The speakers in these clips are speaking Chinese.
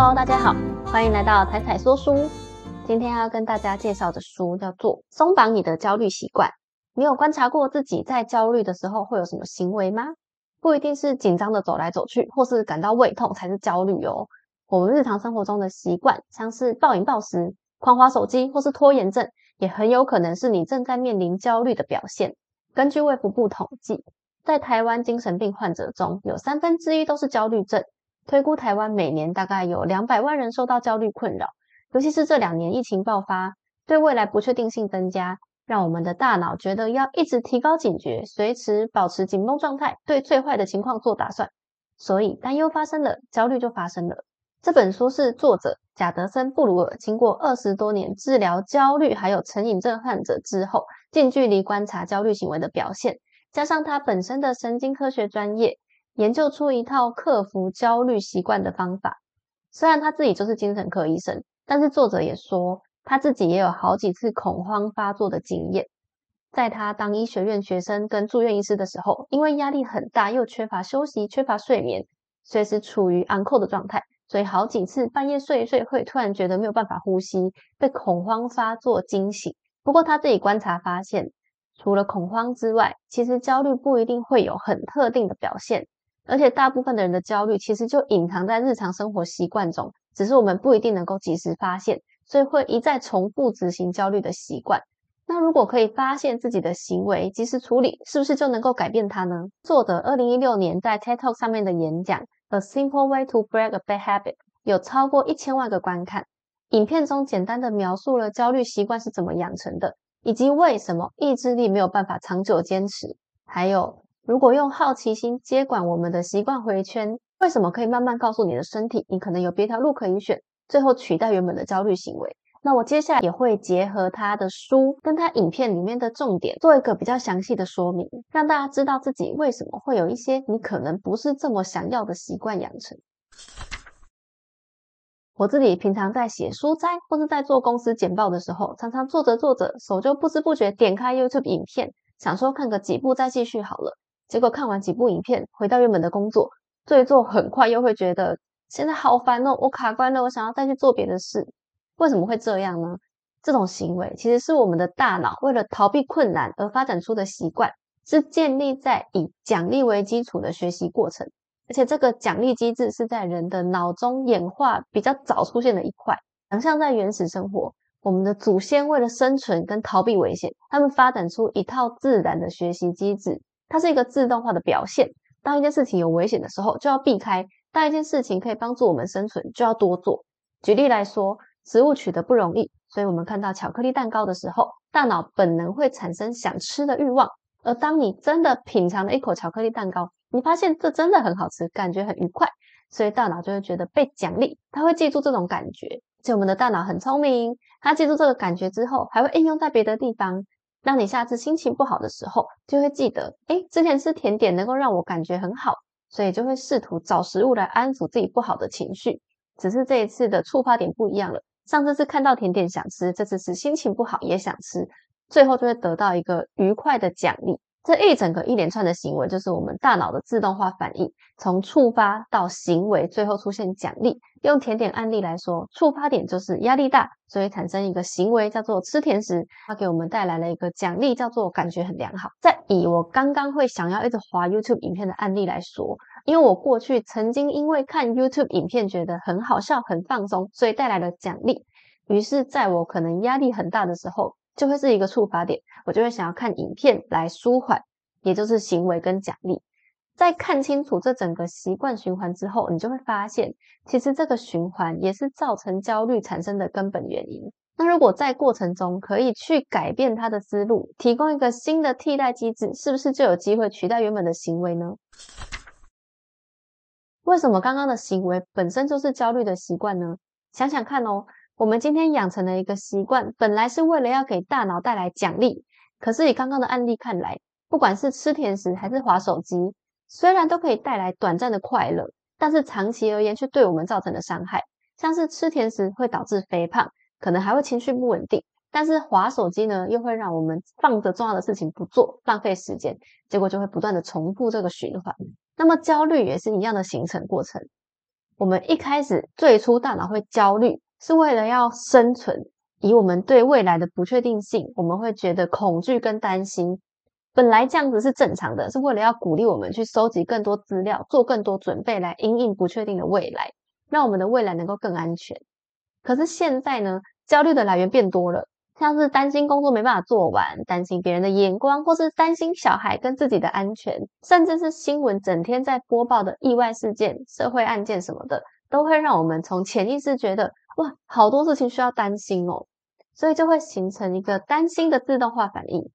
Hello，大家好，欢迎来到彩彩说书。今天要跟大家介绍的书叫做《松绑你的焦虑习惯》。你有观察过自己在焦虑的时候会有什么行为吗？不一定是紧张的走来走去，或是感到胃痛才是焦虑哦。我们日常生活中的习惯，像是暴饮暴食、狂滑手机或是拖延症，也很有可能是你正在面临焦虑的表现。根据卫福部统计，在台湾精神病患者中有三分之一都是焦虑症。推估台湾每年大概有两百万人受到焦虑困扰，尤其是这两年疫情爆发，对未来不确定性增加，让我们的大脑觉得要一直提高警觉，随时保持紧绷状态，对最坏的情况做打算。所以担忧发生了，焦虑就发生了。这本书是作者贾德森·布鲁尔经过二十多年治疗焦虑还有成瘾症患者之后，近距离观察焦虑行为的表现，加上他本身的神经科学专业。研究出一套克服焦虑习惯的方法。虽然他自己就是精神科医生，但是作者也说他自己也有好几次恐慌发作的经验。在他当医学院学生跟住院医师的时候，因为压力很大，又缺乏休息、缺乏睡眠，随时处于 uncle 的状态，所以好几次半夜睡一睡会突然觉得没有办法呼吸，被恐慌发作惊醒。不过他自己观察发现，除了恐慌之外，其实焦虑不一定会有很特定的表现。而且大部分的人的焦虑其实就隐藏在日常生活习惯中，只是我们不一定能够及时发现，所以会一再重复执行焦虑的习惯。那如果可以发现自己的行为，及时处理，是不是就能够改变它呢？作者二零一六年在 TED Talk 上面的演讲《A Simple Way to Break a Bad Habit》有超过一千万个观看。影片中简单的描述了焦虑习惯是怎么养成的，以及为什么意志力没有办法长久坚持，还有。如果用好奇心接管我们的习惯回圈，为什么可以慢慢告诉你的身体，你可能有别条路可以选，最后取代原本的焦虑行为？那我接下来也会结合他的书跟他影片里面的重点，做一个比较详细的说明，让大家知道自己为什么会有一些你可能不是这么想要的习惯养成。我自己平常在写书斋或是在做公司简报的时候，常常做着做着，手就不知不觉点开 YouTube 影片，想说看个几部再继续好了。结果看完几部影片，回到原本的工作，做一做很快又会觉得现在好烦哦，我卡关了，我想要再去做别的事。为什么会这样呢？这种行为其实是我们的大脑为了逃避困难而发展出的习惯，是建立在以奖励为基础的学习过程。而且这个奖励机制是在人的脑中演化比较早出现的一块。想象在原始生活，我们的祖先为了生存跟逃避危险，他们发展出一套自然的学习机制。它是一个自动化的表现。当一件事情有危险的时候，就要避开；当一件事情可以帮助我们生存，就要多做。举例来说，食物取得不容易，所以我们看到巧克力蛋糕的时候，大脑本能会产生想吃的欲望。而当你真的品尝了一口巧克力蛋糕，你发现这真的很好吃，感觉很愉快，所以大脑就会觉得被奖励，它会记住这种感觉。就我们的大脑很聪明，它记住这个感觉之后，还会应用在别的地方。当你下次心情不好的时候，就会记得，哎，之前吃甜点能够让我感觉很好，所以就会试图找食物来安抚自己不好的情绪。只是这一次的触发点不一样了，上次是看到甜点想吃，这次是心情不好也想吃，最后就会得到一个愉快的奖励。这一整个一连串的行为，就是我们大脑的自动化反应，从触发到行为，最后出现奖励。用甜点案例来说，触发点就是压力大，所以产生一个行为叫做吃甜食，它给我们带来了一个奖励，叫做感觉很良好。再以我刚刚会想要一直滑 YouTube 影片的案例来说，因为我过去曾经因为看 YouTube 影片觉得很好笑、很放松，所以带来了奖励。于是，在我可能压力很大的时候，就会是一个触发点，我就会想要看影片来舒缓，也就是行为跟奖励。在看清楚这整个习惯循环之后，你就会发现，其实这个循环也是造成焦虑产生的根本原因。那如果在过程中可以去改变他的思路，提供一个新的替代机制，是不是就有机会取代原本的行为呢？为什么刚刚的行为本身就是焦虑的习惯呢？想想看哦。我们今天养成了一个习惯，本来是为了要给大脑带来奖励，可是以刚刚的案例看来，不管是吃甜食还是滑手机，虽然都可以带来短暂的快乐，但是长期而言却对我们造成的伤害，像是吃甜食会导致肥胖，可能还会情绪不稳定，但是滑手机呢，又会让我们放着重要的事情不做，浪费时间，结果就会不断的重复这个循环。那么焦虑也是一样的形成过程。我们一开始最初大脑会焦虑，是为了要生存，以我们对未来的不确定性，我们会觉得恐惧跟担心。本来这样子是正常的，是为了要鼓励我们去收集更多资料，做更多准备，来应应不确定的未来，让我们的未来能够更安全。可是现在呢，焦虑的来源变多了。像是担心工作没办法做完，担心别人的眼光，或是担心小孩跟自己的安全，甚至是新闻整天在播报的意外事件、社会案件什么的，都会让我们从潜意识觉得哇，好多事情需要担心哦，所以就会形成一个担心的自动化反应。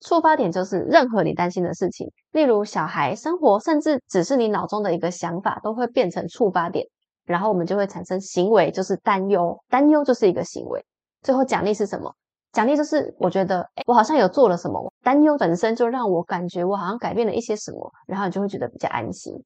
触发点就是任何你担心的事情，例如小孩、生活，甚至只是你脑中的一个想法，都会变成触发点，然后我们就会产生行为，就是担忧，担忧就是一个行为。最后奖励是什么？奖励就是我觉得，哎，我好像有做了什么。担忧本身就让我感觉我好像改变了一些什么，然后你就会觉得比较安心。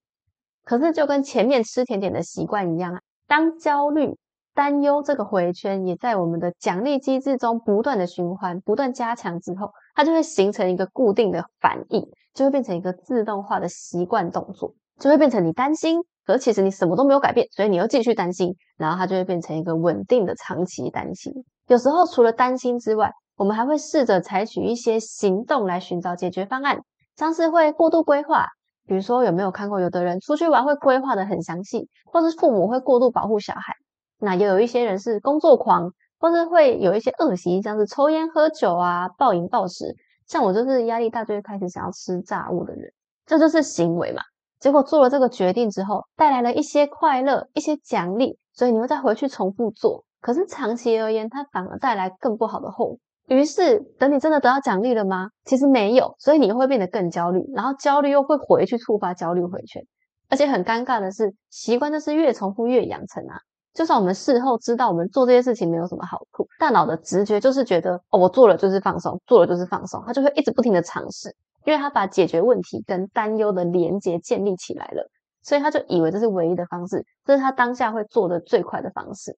可是就跟前面吃甜点的习惯一样啊，当焦虑、担忧这个回圈也在我们的奖励机制中不断的循环、不断加强之后，它就会形成一个固定的反应，就会变成一个自动化的习惯动作，就会变成你担心，可是其实你什么都没有改变，所以你又继续担心，然后它就会变成一个稳定的长期担心。有时候除了担心之外，我们还会试着采取一些行动来寻找解决方案，像是会过度规划，比如说有没有看过有的人出去玩会规划的很详细，或是父母会过度保护小孩，那也有一些人是工作狂，或是会有一些恶习，像是抽烟喝酒啊、暴饮暴食。像我就是压力大就会开始想要吃炸物的人，这就是行为嘛。结果做了这个决定之后，带来了一些快乐、一些奖励，所以你会再回去重复做。可是长期而言，它反而带来更不好的后果。于是，等你真的得到奖励了吗？其实没有，所以你会变得更焦虑，然后焦虑又会回去触发焦虑回圈。而且很尴尬的是，习惯就是越重复越养成啊。就算我们事后知道我们做这些事情没有什么好处，大脑的直觉就是觉得哦，我做了就是放松，做了就是放松，他就会一直不停的尝试，因为他把解决问题跟担忧的连接建立起来了，所以他就以为这是唯一的方式，这是他当下会做的最快的方式。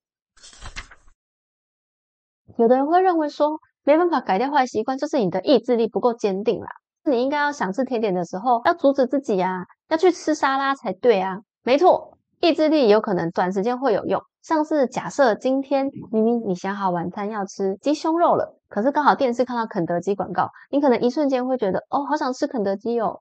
有的人会认为说，没办法改掉坏习惯，就是你的意志力不够坚定啦。你应该要想吃甜点的时候，要阻止自己呀，要去吃沙拉才对啊。没错，意志力有可能短时间会有用。像是假设今天明明你想好晚餐要吃鸡胸肉了，可是刚好电视看到肯德基广告，你可能一瞬间会觉得，哦，好想吃肯德基哦。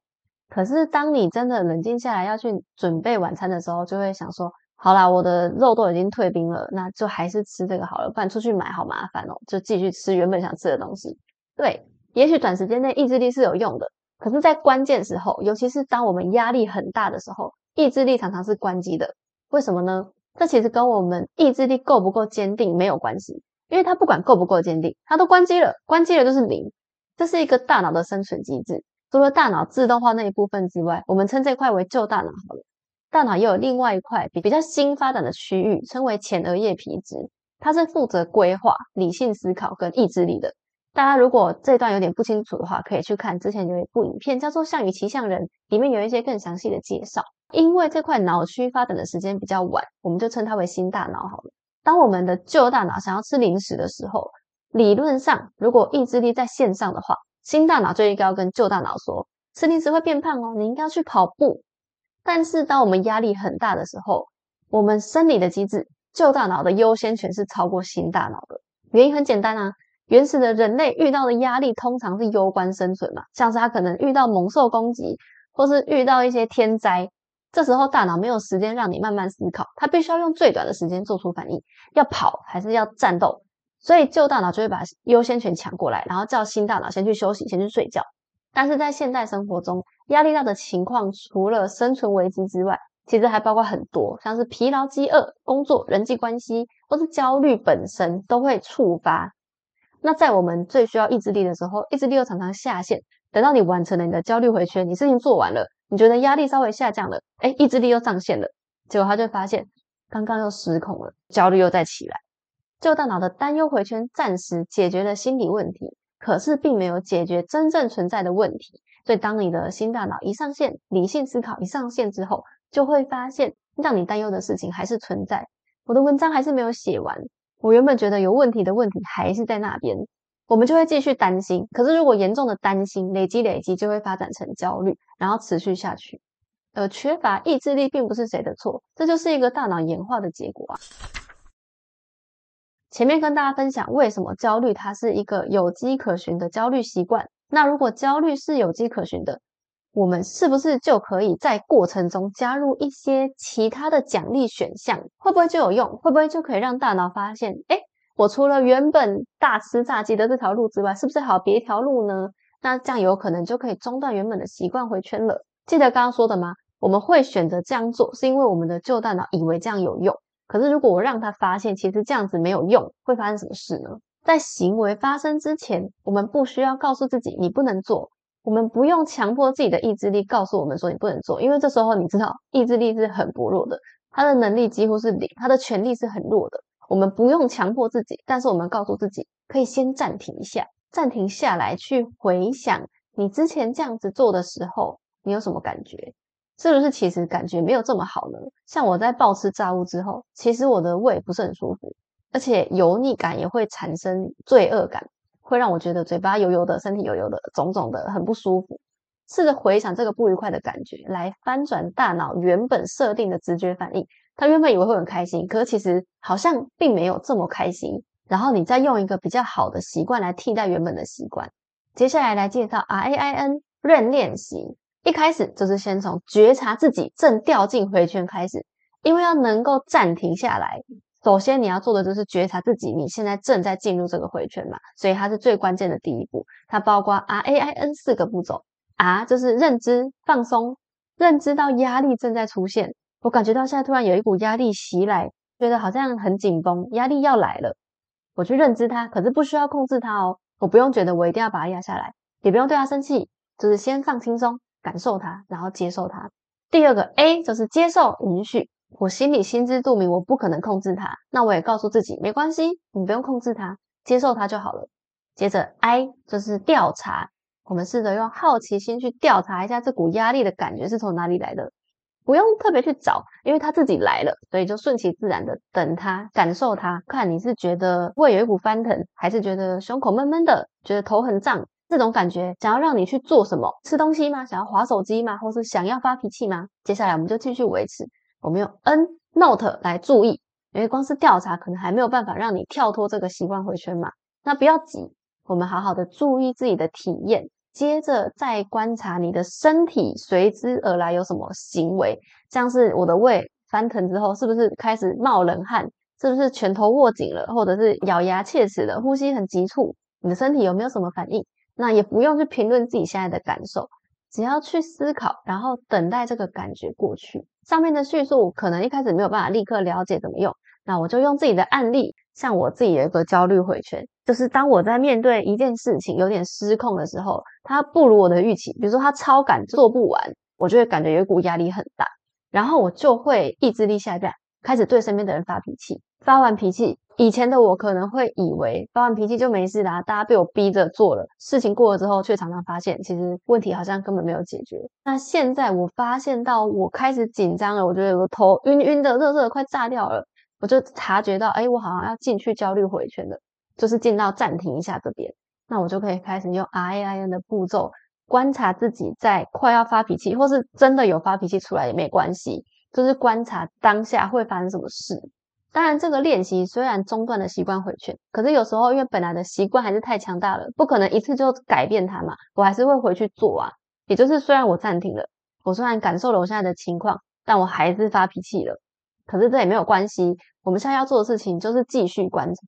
可是当你真的冷静下来要去准备晚餐的时候，就会想说。好啦，我的肉都已经退冰了，那就还是吃这个好了，不然出去买好麻烦哦。就继续吃原本想吃的东西。对，也许短时间内意志力是有用的，可是，在关键时候，尤其是当我们压力很大的时候，意志力常常是关机的。为什么呢？这其实跟我们意志力够不够坚定没有关系，因为它不管够不够坚定，它都关机了，关机了就是零。这是一个大脑的生存机制。除了大脑自动化那一部分之外，我们称这块为旧大脑好了。大脑又有另外一块比比较新发展的区域，称为前额叶皮质，它是负责规划、理性思考跟意志力的。大家如果这段有点不清楚的话，可以去看之前有一部影片，叫做《项羽骑象人》，里面有一些更详细的介绍。因为这块脑区发展的时间比较晚，我们就称它为新大脑好了。当我们的旧大脑想要吃零食的时候，理论上如果意志力在线上的话，新大脑就应该要跟旧大脑说，吃零食会变胖哦，你应该要去跑步。但是，当我们压力很大的时候，我们生理的机制，旧大脑的优先权是超过新大脑的。原因很简单啊，原始的人类遇到的压力通常是攸关生存嘛，像是他可能遇到猛兽攻击，或是遇到一些天灾，这时候大脑没有时间让你慢慢思考，它必须要用最短的时间做出反应，要跑还是要战斗，所以旧大脑就会把优先权抢过来，然后叫新大脑先去休息，先去睡觉。但是在现代生活中，压力大的情况，除了生存危机之外，其实还包括很多，像是疲劳、饥饿、工作、人际关系，或是焦虑本身都会触发。那在我们最需要意志力的时候，意志力又常常下线。等到你完成了你的焦虑回圈，你事情做完了，你觉得压力稍微下降了，哎，意志力又上线了，结果他就发现刚刚又失控了，焦虑又再起来。旧大脑的担忧回圈暂时解决了心理问题。可是并没有解决真正存在的问题，所以当你的新大脑一上线，理性思考一上线之后，就会发现让你担忧的事情还是存在。我的文章还是没有写完，我原本觉得有问题的问题还是在那边，我们就会继续担心。可是如果严重的担心累积累积，就会发展成焦虑，然后持续下去。而缺乏意志力并不是谁的错，这就是一个大脑演化的结果啊。前面跟大家分享为什么焦虑它是一个有迹可循的焦虑习惯，那如果焦虑是有迹可循的，我们是不是就可以在过程中加入一些其他的奖励选项？会不会就有用？会不会就可以让大脑发现，哎，我除了原本大吃炸鸡的这条路之外，是不是还有别条路呢？那这样有可能就可以中断原本的习惯回圈了。记得刚刚说的吗？我们会选择这样做，是因为我们的旧大脑以为这样有用。可是如果我让他发现其实这样子没有用，会发生什么事呢？在行为发生之前，我们不需要告诉自己你不能做。我们不用强迫自己的意志力告诉我们说你不能做，因为这时候你知道意志力是很薄弱的，他的能力几乎是零，他的权力是很弱的。我们不用强迫自己，但是我们告诉自己可以先暂停一下，暂停下来去回想你之前这样子做的时候，你有什么感觉？是不是其实感觉没有这么好呢？像我在暴吃炸物之后，其实我的胃不是很舒服，而且油腻感也会产生罪恶感。会让我觉得嘴巴油油的，身体油油的，肿肿的，很不舒服。试着回想这个不愉快的感觉，来翻转大脑原本设定的直觉反应。他原本以为会很开心，可是其实好像并没有这么开心。然后你再用一个比较好的习惯来替代原本的习惯。接下来来介绍 R A I N 认练习。一开始就是先从觉察自己正掉进回圈开始，因为要能够暂停下来。首先，你要做的就是觉察自己，你现在正在进入这个回圈嘛，所以它是最关键的第一步。它包括 R A I N 四个步骤。R 就是认知放松，认知到压力正在出现。我感觉到现在突然有一股压力袭来，觉得好像很紧绷，压力要来了。我去认知它，可是不需要控制它哦，我不用觉得我一定要把它压下来，也不用对它生气，就是先放轻松，感受它，然后接受它。第二个 A 就是接受允许。我心里心知肚明，我不可能控制它。那我也告诉自己，没关系，你不用控制它，接受它就好了。接着，I 就是调查，我们试着用好奇心去调查一下这股压力的感觉是从哪里来的，不用特别去找，因为它自己来了，所以就顺其自然的等它，感受它，看你是觉得胃有一股翻腾，还是觉得胸口闷闷的，觉得头很胀，这种感觉想要让你去做什么？吃东西吗？想要划手机吗？或是想要发脾气吗？接下来我们就继续维持。我们用 N Note 来注意，因为光是调查可能还没有办法让你跳脱这个习惯回圈嘛。那不要急，我们好好的注意自己的体验，接着再观察你的身体随之而来有什么行为，像是我的胃翻腾之后，是不是开始冒冷汗？是不是拳头握紧了，或者是咬牙切齿的呼吸很急促？你的身体有没有什么反应？那也不用去评论自己现在的感受。只要去思考，然后等待这个感觉过去。上面的叙述可能一开始没有办法立刻了解怎么用，那我就用自己的案例，像我自己有一个焦虑回圈，就是当我在面对一件事情有点失控的时候，它不如我的预期，比如说它超赶做不完，我就会感觉有一股压力很大，然后我就会意志力下降，开始对身边的人发脾气。发完脾气，以前的我可能会以为发完脾气就没事啦，大家被我逼着做了，事情过了之后，却常常发现其实问题好像根本没有解决。那现在我发现到我开始紧张了，我觉得有个头晕晕的、热热的，快炸掉了，我就察觉到，哎，我好像要进去焦虑回圈了，就是进到暂停一下这边，那我就可以开始用 R A I N 的步骤观察自己在快要发脾气，或是真的有发脾气出来也没关系，就是观察当下会发生什么事。当然，这个练习虽然中断了习惯回圈，可是有时候因为本来的习惯还是太强大了，不可能一次就改变它嘛。我还是会回去做啊。也就是虽然我暂停了，我虽然感受了我现在的情况，但我还是发脾气了。可是这也没有关系，我们现在要做的事情就是继续观察。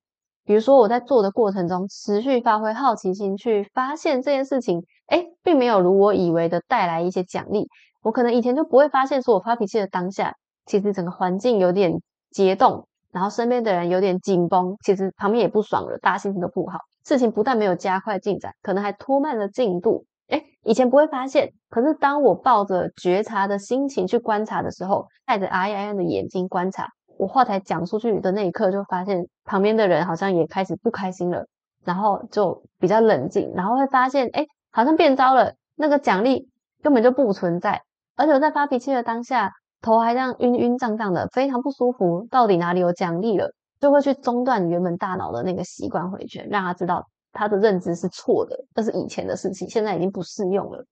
比如说我在做的过程中，持续发挥好奇心，去发现这件事情，哎，并没有如我以为的带来一些奖励。我可能以前就不会发现，说我发脾气的当下，其实整个环境有点结冻。然后身边的人有点紧绷，其实旁边也不爽了，大家心情都不好。事情不但没有加快进展，可能还拖慢了进度。哎，以前不会发现，可是当我抱着觉察的心情去观察的时候，带着 I I N 的眼睛观察，我话才讲出去的那一刻，就发现旁边的人好像也开始不开心了，然后就比较冷静，然后会发现，哎，好像变糟了，那个奖励根本就不存在，而且我在发脾气的当下。头还这样晕晕胀胀的，非常不舒服。到底哪里有奖励了？就会去中断原本大脑的那个习惯回圈，让他知道他的认知是错的，这是以前的事情，现在已经不适用了。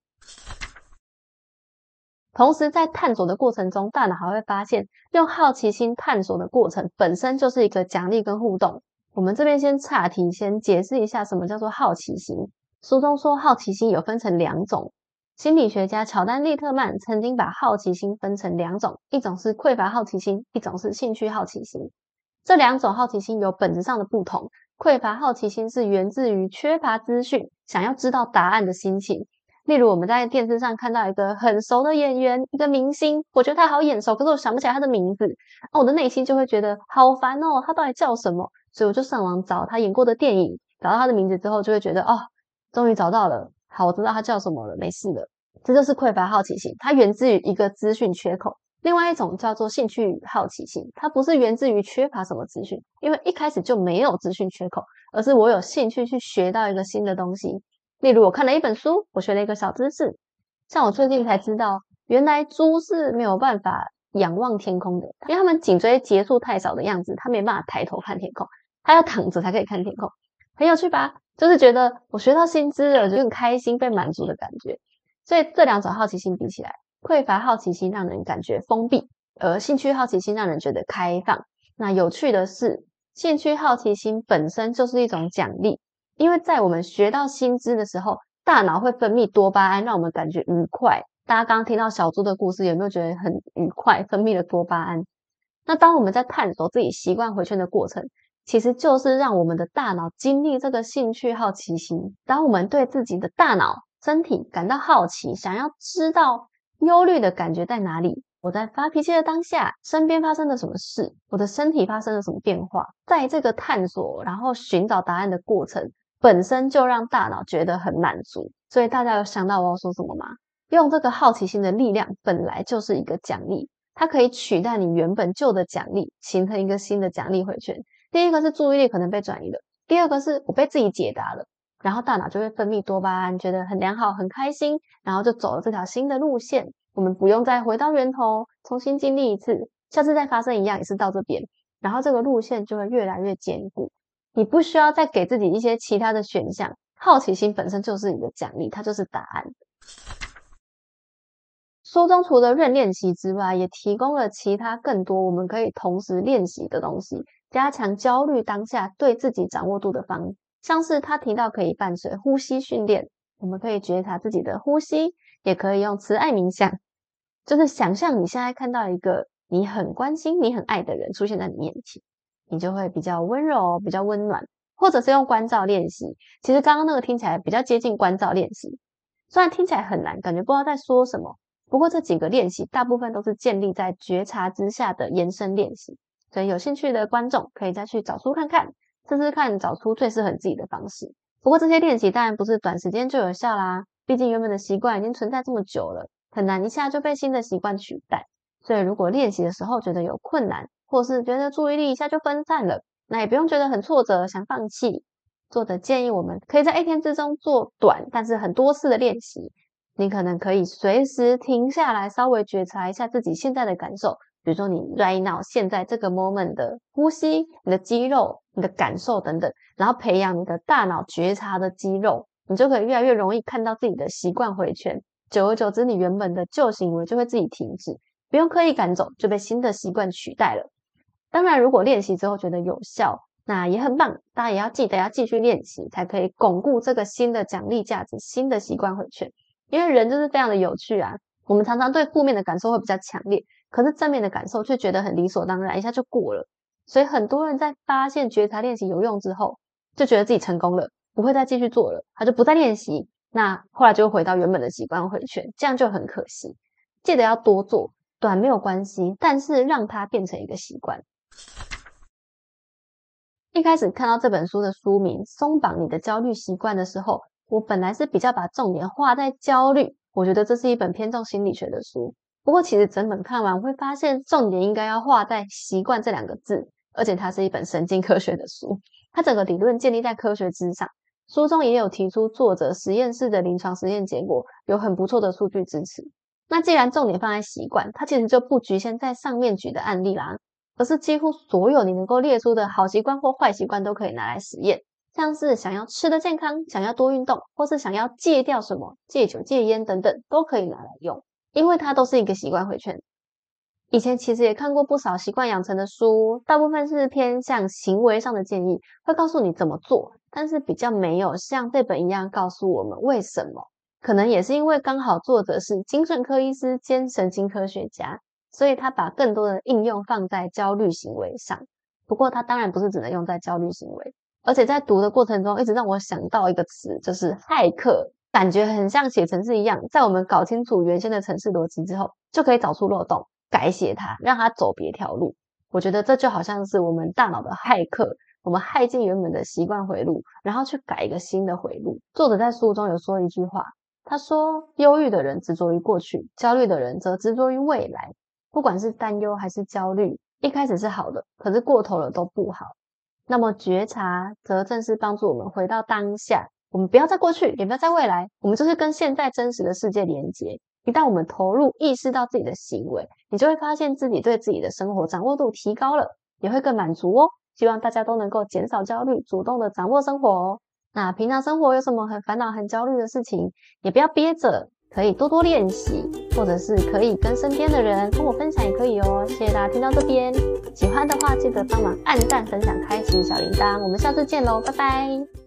同时在探索的过程中，大脑还会发现，用好奇心探索的过程本身就是一个奖励跟互动。我们这边先岔题，先解释一下什么叫做好奇心。书中说，好奇心有分成两种。心理学家乔丹·利特曼曾经把好奇心分成两种，一种是匮乏好奇心，一种是兴趣好奇心。这两种好奇心有本质上的不同。匮乏好奇心是源自于缺乏资讯，想要知道答案的心情。例如，我们在电视上看到一个很熟的演员，一个明星，我觉得他好眼熟，可是我想不起来他的名字，我的内心就会觉得好烦哦，他到底叫什么？所以我就上网找他演过的电影，找到他的名字之后，就会觉得哦，终于找到了。好，我知道他叫什么了，没事了。这就是匮乏好奇心，它源自于一个资讯缺口。另外一种叫做兴趣与好奇心，它不是源自于缺乏什么资讯，因为一开始就没有资讯缺口，而是我有兴趣去学到一个新的东西。例如，我看了一本书，我学了一个小知识。像我最近才知道，原来猪是没有办法仰望天空的，因为他们颈椎节数太少的样子，它没办法抬头看天空，它要躺着才可以看天空。很有趣吧？就是觉得我学到新知了，就很开心、被满足的感觉。所以这两种好奇心比起来，匮乏好奇心让人感觉封闭，而兴趣好奇心让人觉得开放。那有趣的是，兴趣好奇心本身就是一种奖励，因为在我们学到新知的时候，大脑会分泌多巴胺，让我们感觉愉快。大家刚刚听到小猪的故事，有没有觉得很愉快？分泌了多巴胺。那当我们在探索自己习惯回圈的过程，其实就是让我们的大脑经历这个兴趣好奇心。当我们对自己的大脑、身体感到好奇，想要知道忧虑的感觉在哪里，我在发脾气的当下，身边发生了什么事，我的身体发生了什么变化，在这个探索然后寻找答案的过程，本身就让大脑觉得很满足。所以大家有想到我要说什么吗？用这个好奇心的力量，本来就是一个奖励，它可以取代你原本旧的奖励，形成一个新的奖励回圈。第一个是注意力可能被转移了，第二个是我被自己解答了，然后大脑就会分泌多巴胺，觉得很良好、很开心，然后就走了这条新的路线。我们不用再回到源头，重新经历一次，下次再发生一样也是到这边，然后这个路线就会越来越坚固。你不需要再给自己一些其他的选项，好奇心本身就是你的奖励，它就是答案。书中除了认练习之外，也提供了其他更多我们可以同时练习的东西，加强焦虑当下对自己掌握度的方。像是他提到可以伴随呼吸训练，我们可以觉察自己的呼吸，也可以用慈爱冥想，就是想象你现在看到一个你很关心、你很爱的人出现在你面前，你就会比较温柔、比较温暖，或者是用关照练习。其实刚刚那个听起来比较接近关照练习，虽然听起来很难，感觉不知道在说什么。不过这几个练习大部分都是建立在觉察之下的延伸练习，所以有兴趣的观众可以再去找书看看，试试看找出最适合自己的方式。不过这些练习当然不是短时间就有效啦，毕竟原本的习惯已经存在这么久了，很难一下就被新的习惯取代。所以如果练习的时候觉得有困难，或是觉得注意力一下就分散了，那也不用觉得很挫折，想放弃。作者建议我们可以在一天之中做短但是很多次的练习。你可能可以随时停下来，稍微觉察一下自己现在的感受，比如说你 right now 现在这个 moment 的呼吸、你的肌肉、你的感受等等，然后培养你的大脑觉察的肌肉，你就可以越来越容易看到自己的习惯回圈。久而久之，你原本的旧行为就会自己停止，不用刻意赶走，就被新的习惯取代了。当然，如果练习之后觉得有效，那也很棒，大家也要记得要继续练习，才可以巩固这个新的奖励价值、新的习惯回圈。因为人就是非常的有趣啊，我们常常对负面的感受会比较强烈，可是正面的感受却觉得很理所当然，一下就过了。所以很多人在发现觉察练习有用之后，就觉得自己成功了，不会再继续做了，他就不再练习，那后来就回到原本的习惯回圈，这样就很可惜。记得要多做，短没有关系，但是让它变成一个习惯。一开始看到这本书的书名《松绑你的焦虑习惯》的时候。我本来是比较把重点画在焦虑，我觉得这是一本偏重心理学的书。不过其实整本看完会发现，重点应该要画在习惯这两个字，而且它是一本神经科学的书，它整个理论建立在科学之上。书中也有提出作者实验室的临床实验结果，有很不错的数据支持。那既然重点放在习惯，它其实就不局限在上面举的案例啦，而是几乎所有你能够列出的好习惯或坏习惯都可以拿来实验。像是想要吃的健康，想要多运动，或是想要戒掉什么，戒酒、戒烟等等，都可以拿来用。因为它都是一个习惯回圈。以前其实也看过不少习惯养成的书，大部分是偏向行为上的建议，会告诉你怎么做，但是比较没有像这本一样告诉我们为什么。可能也是因为刚好作者是精神科医师兼神经科学家，所以他把更多的应用放在焦虑行为上。不过他当然不是只能用在焦虑行为，而且在读的过程中，一直让我想到一个词，就是骇客，感觉很像写程式一样，在我们搞清楚原先的程式逻辑之后，就可以找出漏洞。改写它，让它走别条路。我觉得这就好像是我们大脑的骇客，我们害进原本的习惯回路，然后去改一个新的回路。作者在书中有说一句话，他说：“忧郁的人执着于过去，焦虑的人则执着于未来。不管是担忧还是焦虑，一开始是好的，可是过头了都不好。那么觉察，则正是帮助我们回到当下。我们不要在过去，也不要在未来，我们就是跟现在真实的世界连接。”一旦我们投入意识到自己的行为，你就会发现自己对自己的生活掌握度提高了，也会更满足哦。希望大家都能够减少焦虑，主动的掌握生活哦。那平常生活有什么很烦恼、很焦虑的事情，也不要憋着，可以多多练习，或者是可以跟身边的人跟我分享也可以哦。谢谢大家听到这边，喜欢的话记得帮忙按赞、分享、开启小铃铛。我们下次见喽，拜拜。